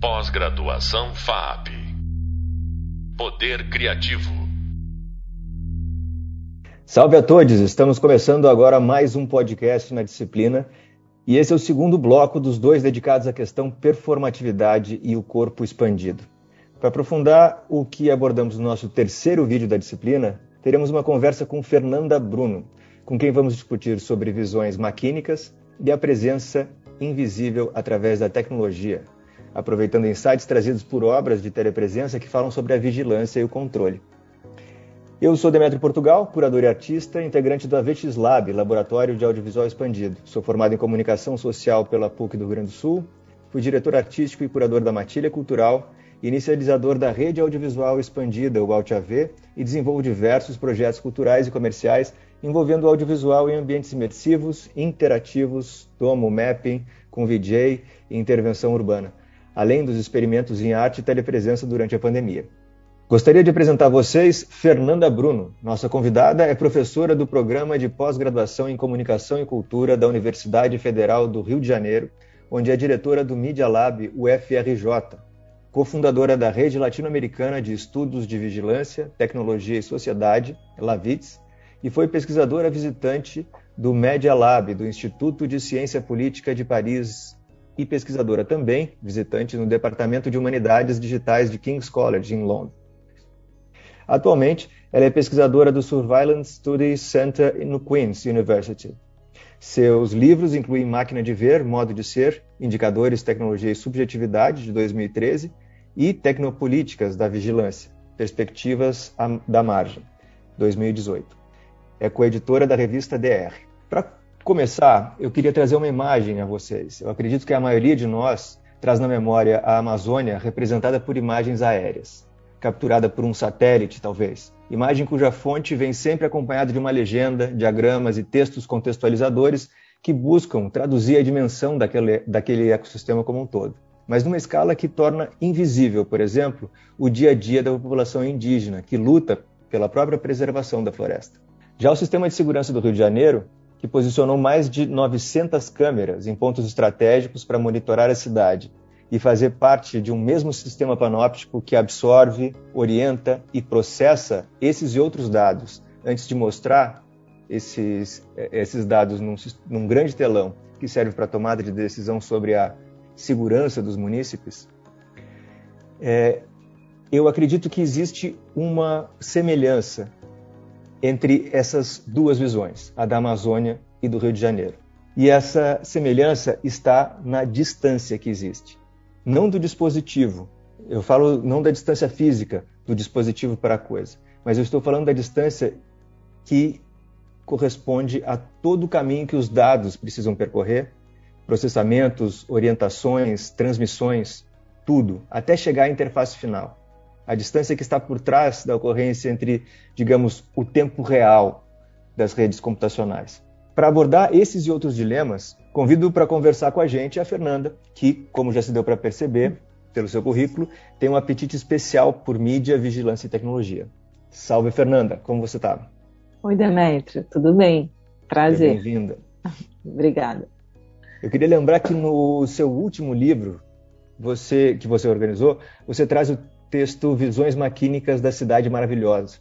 Pós-graduação FAP. Poder Criativo. Salve a todos! Estamos começando agora mais um podcast na disciplina e esse é o segundo bloco dos dois dedicados à questão performatividade e o corpo expandido. Para aprofundar o que abordamos no nosso terceiro vídeo da disciplina, teremos uma conversa com Fernanda Bruno, com quem vamos discutir sobre visões maquínicas e a presença invisível através da tecnologia, aproveitando insights trazidos por obras de telepresença que falam sobre a vigilância e o controle. Eu sou Demetrio Portugal, curador e artista, integrante do Avetis Lab, Laboratório de Audiovisual Expandido. Sou formado em Comunicação Social pela PUC do Rio Grande do Sul, fui diretor artístico e curador da Matilha Cultural, inicializador da Rede Audiovisual Expandida, o AltAV, e desenvolvo diversos projetos culturais e comerciais envolvendo o audiovisual em ambientes imersivos, interativos, domo mapping, com VJ e intervenção urbana além dos experimentos em arte e telepresença durante a pandemia. Gostaria de apresentar a vocês Fernanda Bruno. Nossa convidada é professora do programa de pós-graduação em Comunicação e Cultura da Universidade Federal do Rio de Janeiro, onde é diretora do Media Lab UFRJ, cofundadora da Rede Latino-Americana de Estudos de Vigilância, Tecnologia e Sociedade, LAVITS, e foi pesquisadora visitante do Media Lab do Instituto de Ciência Política de Paris, e pesquisadora também, visitante no Departamento de Humanidades Digitais de King's College, em Londres. Atualmente, ela é pesquisadora do Surveillance Studies Center no Queen's University. Seus livros incluem Máquina de Ver, Modo de Ser, Indicadores, Tecnologia e Subjetividade, de 2013, e Tecnopolíticas da Vigilância, Perspectivas da Margem, 2018. É coeditora da revista DR. Para começar, eu queria trazer uma imagem a vocês. Eu acredito que a maioria de nós traz na memória a Amazônia representada por imagens aéreas, capturada por um satélite, talvez. Imagem cuja fonte vem sempre acompanhada de uma legenda, diagramas e textos contextualizadores que buscam traduzir a dimensão daquele, daquele ecossistema como um todo. Mas numa escala que torna invisível, por exemplo, o dia a dia da população indígena, que luta pela própria preservação da floresta. Já o sistema de segurança do Rio de Janeiro que posicionou mais de 900 câmeras em pontos estratégicos para monitorar a cidade e fazer parte de um mesmo sistema panóptico que absorve, orienta e processa esses e outros dados antes de mostrar esses, esses dados num, num grande telão que serve para tomada de decisão sobre a segurança dos munícipes, é, eu acredito que existe uma semelhança entre essas duas visões, a da Amazônia e do Rio de Janeiro. E essa semelhança está na distância que existe, não do dispositivo. Eu falo não da distância física do dispositivo para a coisa, mas eu estou falando da distância que corresponde a todo o caminho que os dados precisam percorrer, processamentos, orientações, transmissões, tudo, até chegar à interface final a distância que está por trás da ocorrência entre, digamos, o tempo real das redes computacionais. Para abordar esses e outros dilemas, convido para conversar com a gente a Fernanda, que, como já se deu para perceber pelo seu currículo, tem um apetite especial por mídia, vigilância e tecnologia. Salve, Fernanda, como você está? Oi, Demetrio, tudo bem? Prazer. Bem-vinda. Obrigada. Eu queria lembrar que no seu último livro, você que você organizou, você traz o texto Visões Maquínicas da Cidade Maravilhosa.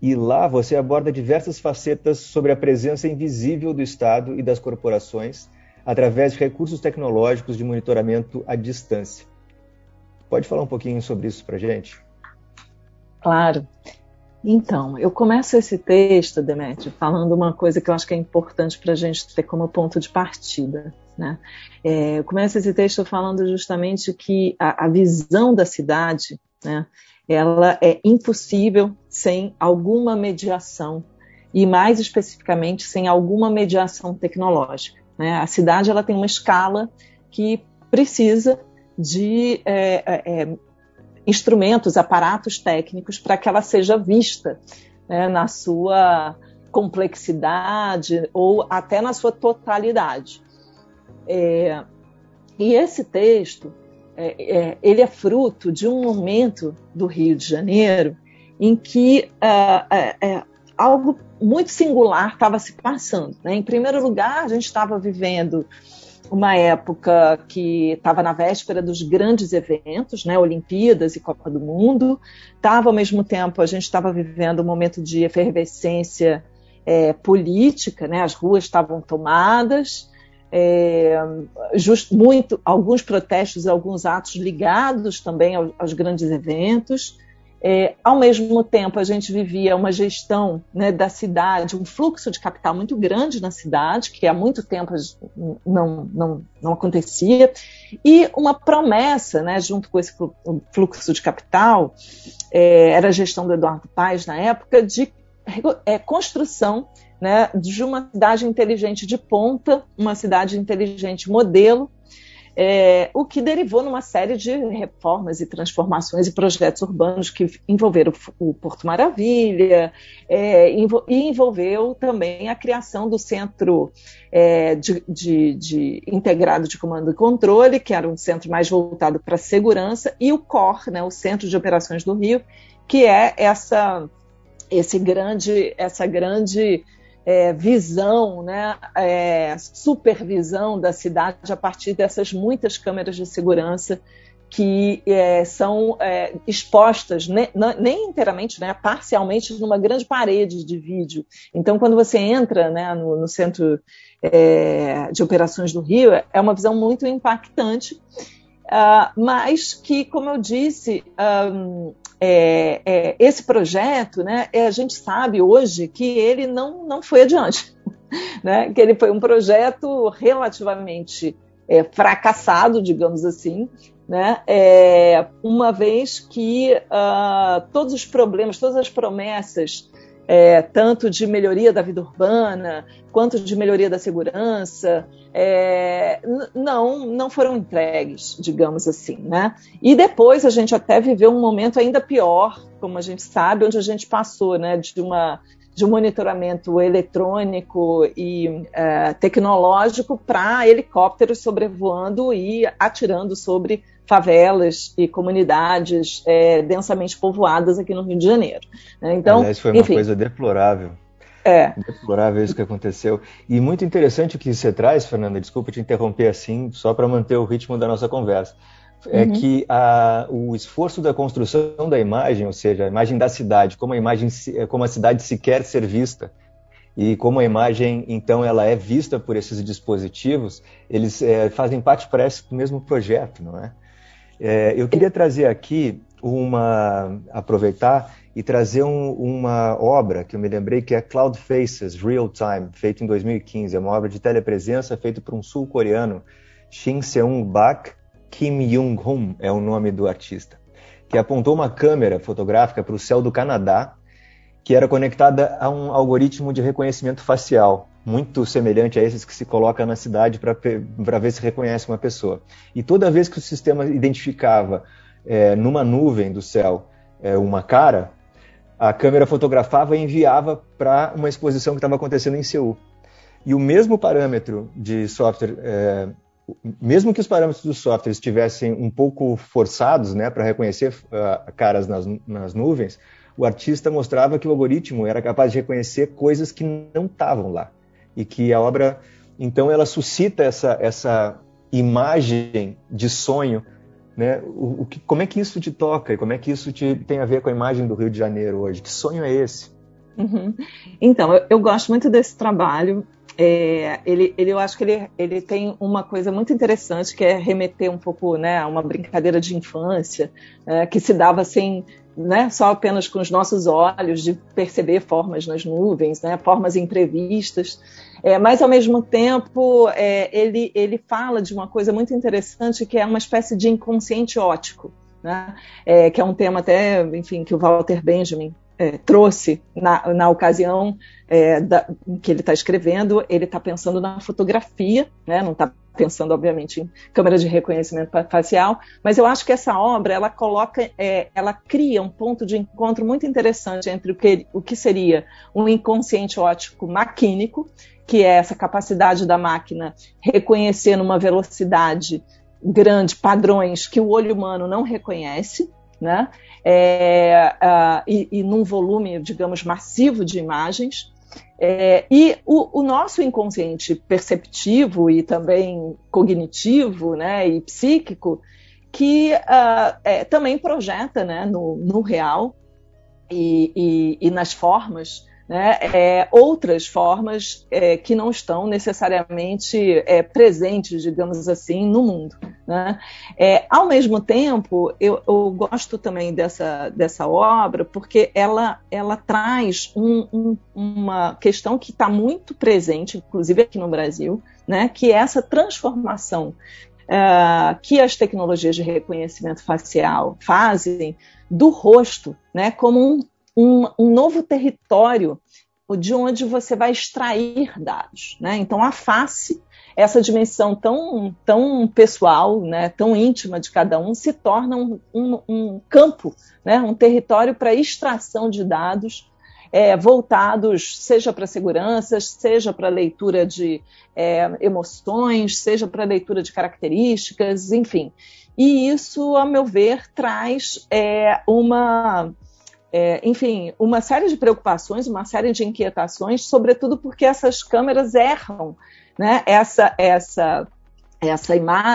E lá você aborda diversas facetas sobre a presença invisível do Estado e das corporações através de recursos tecnológicos de monitoramento à distância. Pode falar um pouquinho sobre isso para gente? Claro. Então, eu começo esse texto, Demetrio, falando uma coisa que eu acho que é importante para a gente ter como ponto de partida. Né? É, eu começo esse texto falando justamente que a, a visão da cidade, né, ela é impossível sem alguma mediação e mais especificamente sem alguma mediação tecnológica. Né? A cidade ela tem uma escala que precisa de é, é, é instrumentos, aparatos técnicos para que ela seja vista né, na sua complexidade ou até na sua totalidade. É, e esse texto, é, é, ele é fruto de um momento do Rio de Janeiro em que é, algo muito singular estava se passando. Né? Em primeiro lugar, a gente estava vivendo uma época que estava na véspera dos grandes eventos, né, Olimpíadas e Copa do Mundo. Estava, ao mesmo tempo, a gente estava vivendo um momento de efervescência é, política, né, as ruas estavam tomadas, é, just, muito, alguns protestos, alguns atos ligados também aos, aos grandes eventos. É, ao mesmo tempo, a gente vivia uma gestão né, da cidade, um fluxo de capital muito grande na cidade, que há muito tempo não, não, não acontecia, e uma promessa, né, junto com esse fluxo de capital, é, era a gestão do Eduardo Paes na época, de é, construção né, de uma cidade inteligente de ponta, uma cidade inteligente modelo, é, o que derivou numa série de reformas e transformações e projetos urbanos que envolveram o Porto Maravilha é, e envolveu também a criação do Centro é, de, de, de, Integrado de Comando e Controle, que era um centro mais voltado para a segurança, e o COR, né, o Centro de Operações do Rio, que é essa, esse grande, essa grande é, visão, né, é, supervisão da cidade a partir dessas muitas câmeras de segurança que é, são é, expostas ne, nem inteiramente, né, parcialmente numa grande parede de vídeo. Então, quando você entra né, no, no centro é, de operações do Rio, é uma visão muito impactante, uh, mas que, como eu disse, um, é, é, esse projeto, né, é, a gente sabe hoje que ele não, não foi adiante, né, que ele foi um projeto relativamente é, fracassado, digamos assim, né, é, uma vez que uh, todos os problemas, todas as promessas é, tanto de melhoria da vida urbana quanto de melhoria da segurança, é, não, não foram entregues, digamos assim, né? E depois a gente até viveu um momento ainda pior, como a gente sabe, onde a gente passou, né, de uma de um monitoramento eletrônico e é, tecnológico para helicópteros sobrevoando e atirando sobre favelas e comunidades é, densamente povoadas aqui no Rio de Janeiro. Né? Então, Aliás, foi uma enfim, coisa deplorável. É. Deplorável isso que aconteceu. E muito interessante o que você traz, Fernanda, desculpa te interromper assim, só para manter o ritmo da nossa conversa. É uhum. que a, o esforço da construção da imagem, ou seja, a imagem da cidade, como a imagem, como a cidade se quer ser vista, e como a imagem, então, ela é vista por esses dispositivos, eles é, fazem parte, parece, do mesmo projeto, não é? É, eu queria trazer aqui uma. aproveitar e trazer um, uma obra que eu me lembrei que é Cloud Faces Real Time, feita em 2015. É uma obra de telepresença feita por um sul-coreano, Shin Seung Bak Kim Jung-hoon, é o nome do artista, que apontou uma câmera fotográfica para o céu do Canadá, que era conectada a um algoritmo de reconhecimento facial muito semelhante a esses que se coloca na cidade para ver se reconhece uma pessoa. E toda vez que o sistema identificava é, numa nuvem do céu é, uma cara, a câmera fotografava e enviava para uma exposição que estava acontecendo em Seul. E o mesmo parâmetro de software, é, mesmo que os parâmetros do software estivessem um pouco forçados né, para reconhecer uh, caras nas, nas nuvens, o artista mostrava que o algoritmo era capaz de reconhecer coisas que não estavam lá e que a obra, então, ela suscita essa, essa imagem de sonho, né? O, o que, como é que isso te toca e como é que isso te, tem a ver com a imagem do Rio de Janeiro hoje? Que sonho é esse? Uhum. Então, eu, eu, gosto muito desse trabalho. É, ele, ele, eu acho que ele, ele tem uma coisa muito interessante que é remeter um pouco né, a uma brincadeira de infância é, que se dava sem né, só apenas com os nossos olhos, de perceber formas nas nuvens, né, formas imprevistas. É, mas, ao mesmo tempo, é, ele, ele fala de uma coisa muito interessante que é uma espécie de inconsciente ótico, né, é, que é um tema até, enfim, que o Walter Benjamin é, trouxe na, na ocasião é, da, que ele está escrevendo, ele está pensando na fotografia, né, não está pensando, obviamente, em câmera de reconhecimento facial, mas eu acho que essa obra ela coloca, é, ela cria um ponto de encontro muito interessante entre o que, o que seria um inconsciente óptico maquínico, que é essa capacidade da máquina reconhecer numa velocidade grande padrões que o olho humano não reconhece, né? É, uh, e, e num volume, digamos, massivo de imagens, É, e o, o, nosso inconsciente perceptivo e também cognitivo né, e psíquico, que uh, é, também projeta né, no, no real e, e, e nas formas né, é, outras formas é, que não estão necessariamente é, presentes, digamos assim, no mundo. Né? É, ao mesmo tempo, eu, eu, gosto também dessa, dessa obra porque ela, ela traz um, um, uma questão que está muito presente, inclusive aqui no Brasil, né, que é essa transformação Uh, que as tecnologias de reconhecimento facial fazem do rosto né, como um um, um novo território de onde você vai extrair dados. Né? Então, a face, essa dimensão tão, tão pessoal, né, tão íntima de cada um, se torna um, um, um campo, né, um território para extração de dados é, voltados, seja para segurança, seja para leitura de é, emoções, seja para leitura de características, enfim. E isso, a meu ver, traz é, uma é, enfim, uma série de preocupações, uma série de inquietações, sobretudo porque essas câmeras erram. Né? Essa, essa, essa,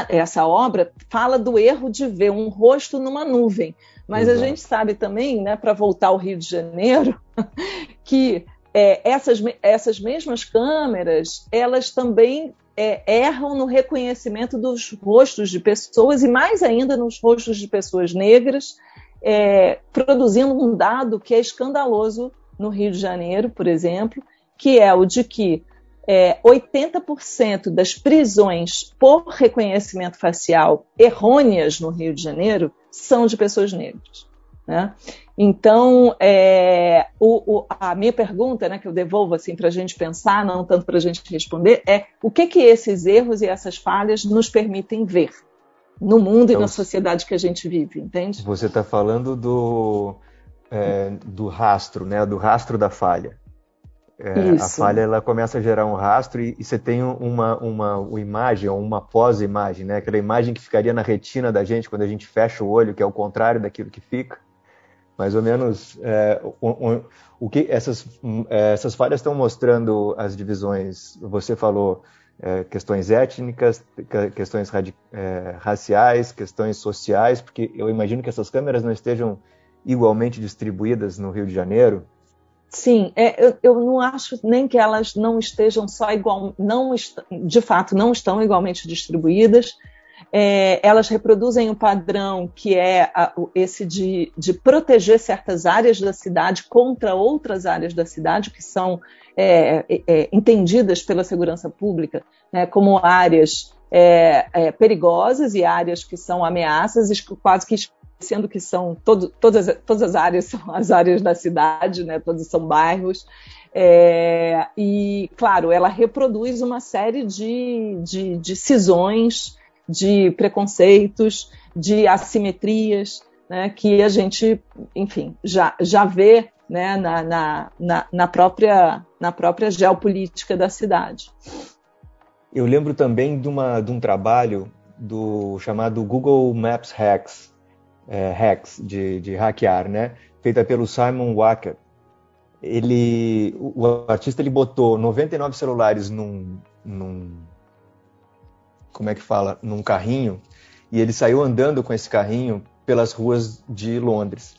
essa obra fala do erro de ver um rosto numa nuvem. Mas Exato. a gente sabe também, né, para voltar ao Rio de Janeiro, que é, essas, essas mesmas câmeras, elas também é, erram no reconhecimento dos rostos de pessoas e mais ainda nos rostos de pessoas negras é, produzindo um dado que é escandaloso no Rio de Janeiro, por exemplo, que é o de que é, 80% das prisões por reconhecimento facial errôneas no Rio de Janeiro são de pessoas negras. Né? Então, é, o, o, a minha pergunta, né, que eu devolvo assim, para a gente pensar, não tanto para a gente responder, é o que, que esses erros e essas falhas nos permitem ver? no mundo então, e na sociedade que a gente vive, entende? Você está falando do, é, do rastro, né? Do rastro da falha. É, a falha ela começa a gerar um rastro e, e você tem uma, uma, uma imagem, ou uma pós-imagem, né? Aquela imagem que ficaria na retina da gente quando a gente fecha o olho, que é o contrário daquilo que fica. Mais ou menos é, o, o, o, que essas, é, essas falhas estão mostrando as divisões. Você falou é, questões étnicas, questões é, raciais, questões sociais, porque eu imagino que essas câmeras não estejam igualmente distribuídas no Rio de Janeiro. Sim, é, eu, eu, não acho nem que elas não estejam só igual, não de fato não estão igualmente distribuídas. É, elas reproduzem um padrão que é a, esse de, de, proteger certas áreas da cidade contra outras áreas da cidade que são é, é, é, entendidas pela segurança pública né, como áreas é, perigosas e áreas que são ameaças, quase que sendo que são todo, todas, todas as áreas são as áreas da cidade, né, todos são bairros. É, e, claro, ela reproduz uma série de, de, de cisões, de preconceitos, de assimetrias, né, que a gente, enfim, já, já vê né, na, na, na, na, própria, na própria geopolítica da cidade. Eu lembro também de, uma, de um trabalho do chamado Google Maps Hacks, é, hacks de, de hackear, né, feita pelo Simon Wacker. Ele, o, o artista ele botou 99 celulares num, num, como é que fala, num carrinho e ele saiu andando com esse carrinho pelas ruas de Londres.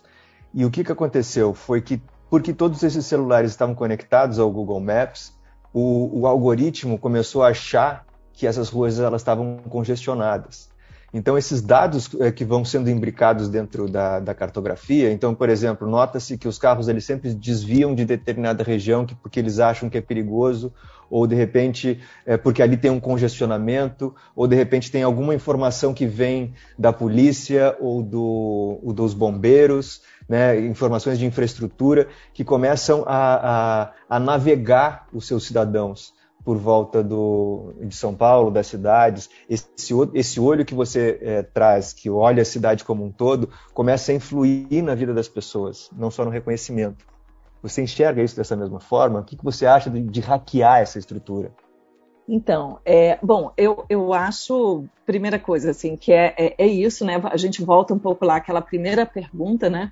E o que, que aconteceu foi que, porque todos esses celulares estavam conectados ao Google Maps, o, o algoritmo começou a achar que essas ruas elas estavam congestionadas. Então, esses dados é, que vão sendo imbricados dentro da, da cartografia, então, por exemplo, nota-se que os carros eles sempre desviam de determinada região que, porque eles acham que é perigoso, ou de repente é porque ali tem um congestionamento, ou de repente tem alguma informação que vem da polícia ou, do, ou dos bombeiros, né, informações de infraestrutura que começam a, a, a navegar os seus cidadãos por volta do, de São Paulo, das cidades, esse, esse olho que você é, traz, que olha a cidade como um todo, começa a influir na vida das pessoas, não só no reconhecimento. Você enxerga isso dessa mesma forma? O que, que você acha de, de hackear essa estrutura? Então, é, bom, eu, eu acho, primeira coisa, assim, que é, é, é, isso, né? A gente volta um pouco lá àquela primeira pergunta, né?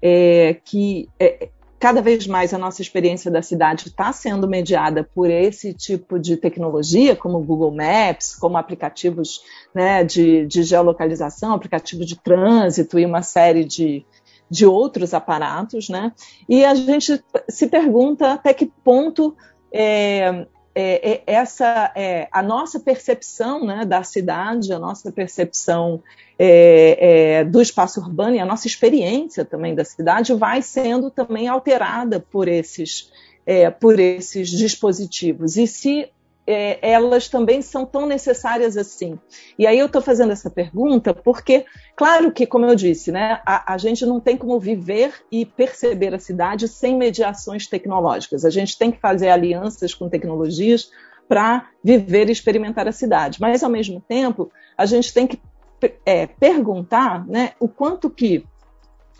É, que é, cada vez mais a nossa experiência da cidade está sendo mediada por esse tipo de tecnologia, como Google Maps, como aplicativos né, de, de geolocalização, aplicativo de trânsito e uma série de, de outros aparatos, né? E a gente se pergunta até que ponto é, é, é, essa é, a nossa percepção né, da cidade, a nossa percepção é, é, do espaço urbano e a nossa experiência também da cidade vai sendo também alterada por esses, é, por esses dispositivos. E se é, elas também são tão necessárias assim. E aí eu estou fazendo essa pergunta porque, claro que, como eu disse, né, a, a, gente não tem como viver e perceber a cidade sem mediações tecnológicas. A gente tem que fazer alianças com tecnologias para viver e experimentar a cidade. Mas, ao mesmo tempo, a gente tem que é, perguntar né, o quanto que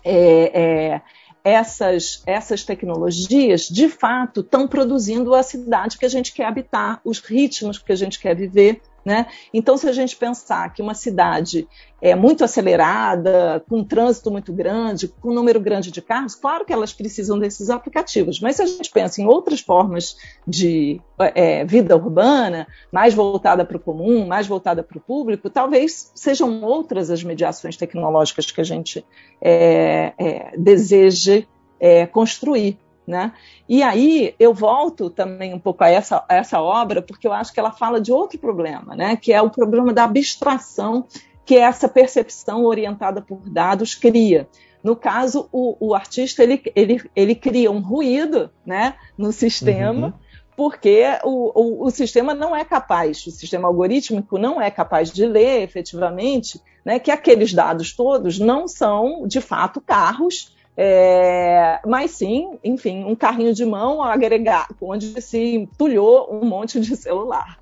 é, é essas, essas tecnologias, de fato, estão produzindo a cidade que a gente quer habitar, os ritmos que a gente quer viver. Né? Então, se a gente pensar que uma cidade é muito acelerada, com um trânsito muito grande, com um número grande de carros, claro que elas precisam desses aplicativos, mas se a gente pensa em outras formas de é, vida urbana, mais voltada para o comum, mais voltada para o público, talvez sejam outras as mediações tecnológicas que a gente é, é, deseje é, construir. Né? E aí eu volto também um pouco a essa, a essa obra, porque eu acho que ela fala de outro problema, né? que é o problema da abstração que essa percepção orientada por dados cria. No caso, o, o artista ele, ele, ele cria um ruído né, no sistema, uhum. porque o, o, o, sistema não é capaz, o sistema algorítmico não é capaz de ler efetivamente né, que aqueles dados todos não são, de fato, carros é, mas sim, enfim, um carrinho de mão agregado, onde se entulhou um monte de celular.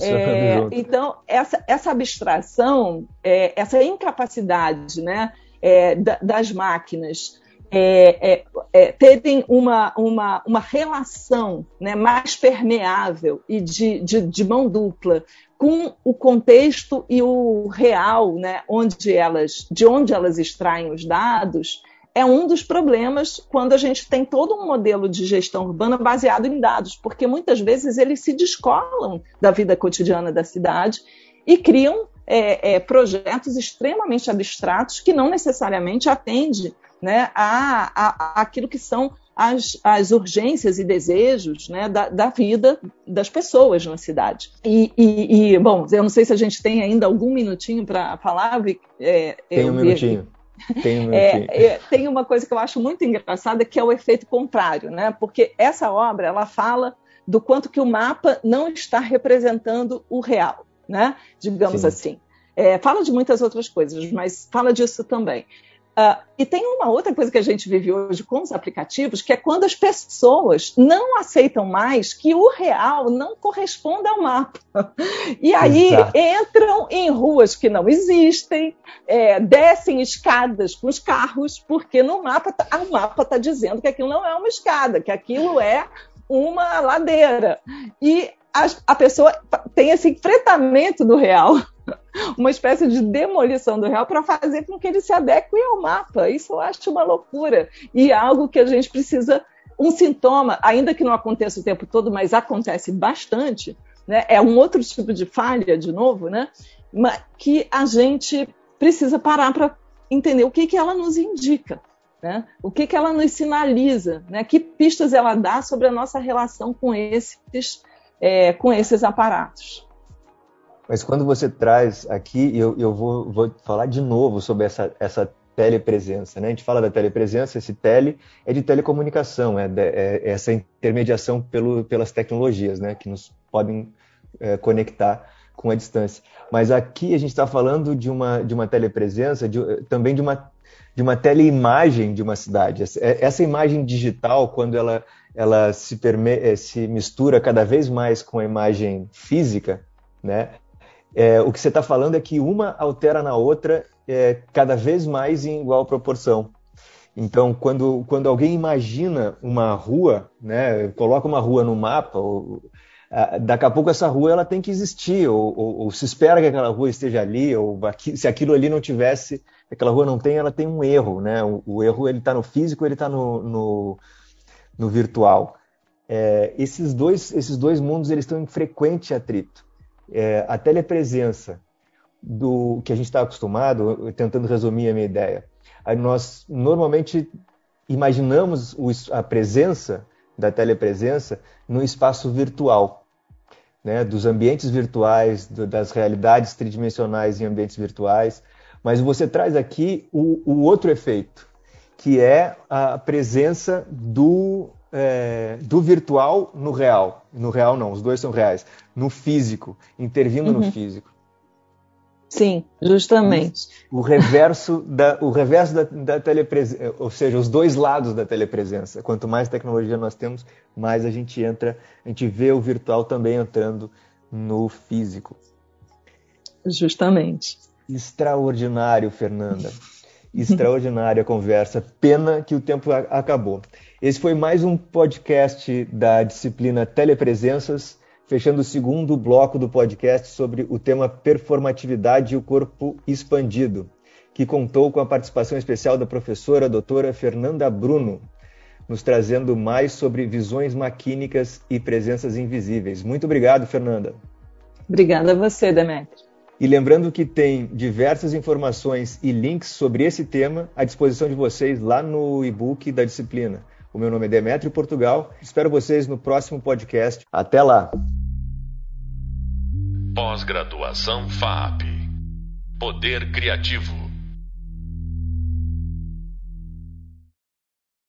É, então, essa, essa abstração, é, essa incapacidade né, é, das máquinas é, é, terem uma, uma, uma relação né, mais permeável e de, de, de, mão dupla com o contexto e o real, né, onde elas, de onde elas extraem os dados, é um dos problemas quando a gente tem todo um modelo de gestão urbana baseado em dados, porque muitas vezes eles se descolam da vida cotidiana da cidade e criam é, é, projetos extremamente abstratos que não necessariamente atendem né, a, a, aquilo que são as, as urgências e desejos né, da, da, vida das pessoas na cidade. E, e, e, bom, eu não sei se a gente tem ainda algum minutinho para falar. É, tem um minutinho. Tem, é, é, tem uma coisa que eu acho muito engraçada, que é o efeito contrário, né? Porque essa obra ela fala do quanto que o mapa não está representando o real, né? Digamos Sim. assim. É, fala de muitas outras coisas, mas fala disso também. Uh, e tem uma outra coisa que a gente vive hoje com os aplicativos, que é quando as pessoas não aceitam mais que o real não corresponde ao mapa. E aí Exato. entram em ruas que não existem, é, descem escadas com os carros, porque no mapa tá, o mapa está dizendo que aquilo não é uma escada, que aquilo é uma ladeira. E a, a pessoa tem esse enfrentamento do real uma espécie de demolição do real para fazer com que ele se adeque ao mapa. Isso eu acho uma loucura e é algo que a gente precisa um sintoma, ainda que não aconteça o tempo todo, mas acontece bastante, né? É um outro tipo de falha, de novo, né? Que a gente precisa parar para entender o que, que ela nos indica. Né? O que, que ela nos sinaliza, né? que pistas ela dá sobre a nossa relação com esses, é, com esses aparatos. Mas quando você traz aqui, eu, eu vou, vou falar de novo sobre essa, essa telepresença. Né? A gente fala da telepresença, esse tele é de telecomunicação, é, de, é essa intermediação pelo, pelas tecnologias né? que nos podem é, conectar com a distância. Mas aqui a gente está falando de uma, de uma telepresença, de, também de uma, de uma teleimagem de uma cidade. Essa imagem digital, quando ela, ela se, perme, é, se mistura cada vez mais com a imagem física, né? É, o que você está falando é que uma altera na outra é, cada vez mais em igual proporção. Então, quando, quando alguém imagina uma rua, né, coloca uma rua no mapa, ou, a, daqui a pouco essa rua ela tem que existir, ou, ou, ou, se espera que aquela rua esteja ali, ou aqui, se aquilo ali não tivesse, aquela rua não tem, ela tem um erro, né? O, o erro ele está no físico, ele está no, no, no virtual. É, esses, dois, esses dois mundos eles estão em frequente atrito. É, a telepresença do que a gente está acostumado, tentando resumir a minha ideia, nós normalmente imaginamos a presença da telepresença no espaço virtual, né, dos ambientes virtuais, do, das realidades tridimensionais em ambientes virtuais, mas você traz aqui o, o outro efeito, que é a presença do, é, do virtual no real. No real não, os dois são reais. No físico, intervindo uhum. no físico. Sim, justamente. O reverso da, o reverso da, da telepresença, ou seja, os dois lados da telepresença. Quanto mais tecnologia nós temos, mais a gente entra, a gente vê o virtual também entrando no físico. Justamente. Extraordinário, Fernanda. Extraordinária conversa. Pena que o tempo acabou. Esse foi mais um podcast da disciplina Telepresenças fechando o segundo bloco do podcast sobre o tema performatividade e o corpo expandido, que contou com a participação especial da professora doutora Fernanda Bruno, nos trazendo mais sobre visões maquínicas e presenças invisíveis. Muito obrigado, Fernanda. Obrigada a você, Demetrio. E lembrando que tem diversas informações e links sobre esse tema à disposição de vocês lá no e-book da disciplina. O meu nome é Demetrio Portugal. Espero vocês no próximo podcast. Até lá! Pós-graduação FAP. Poder Criativo.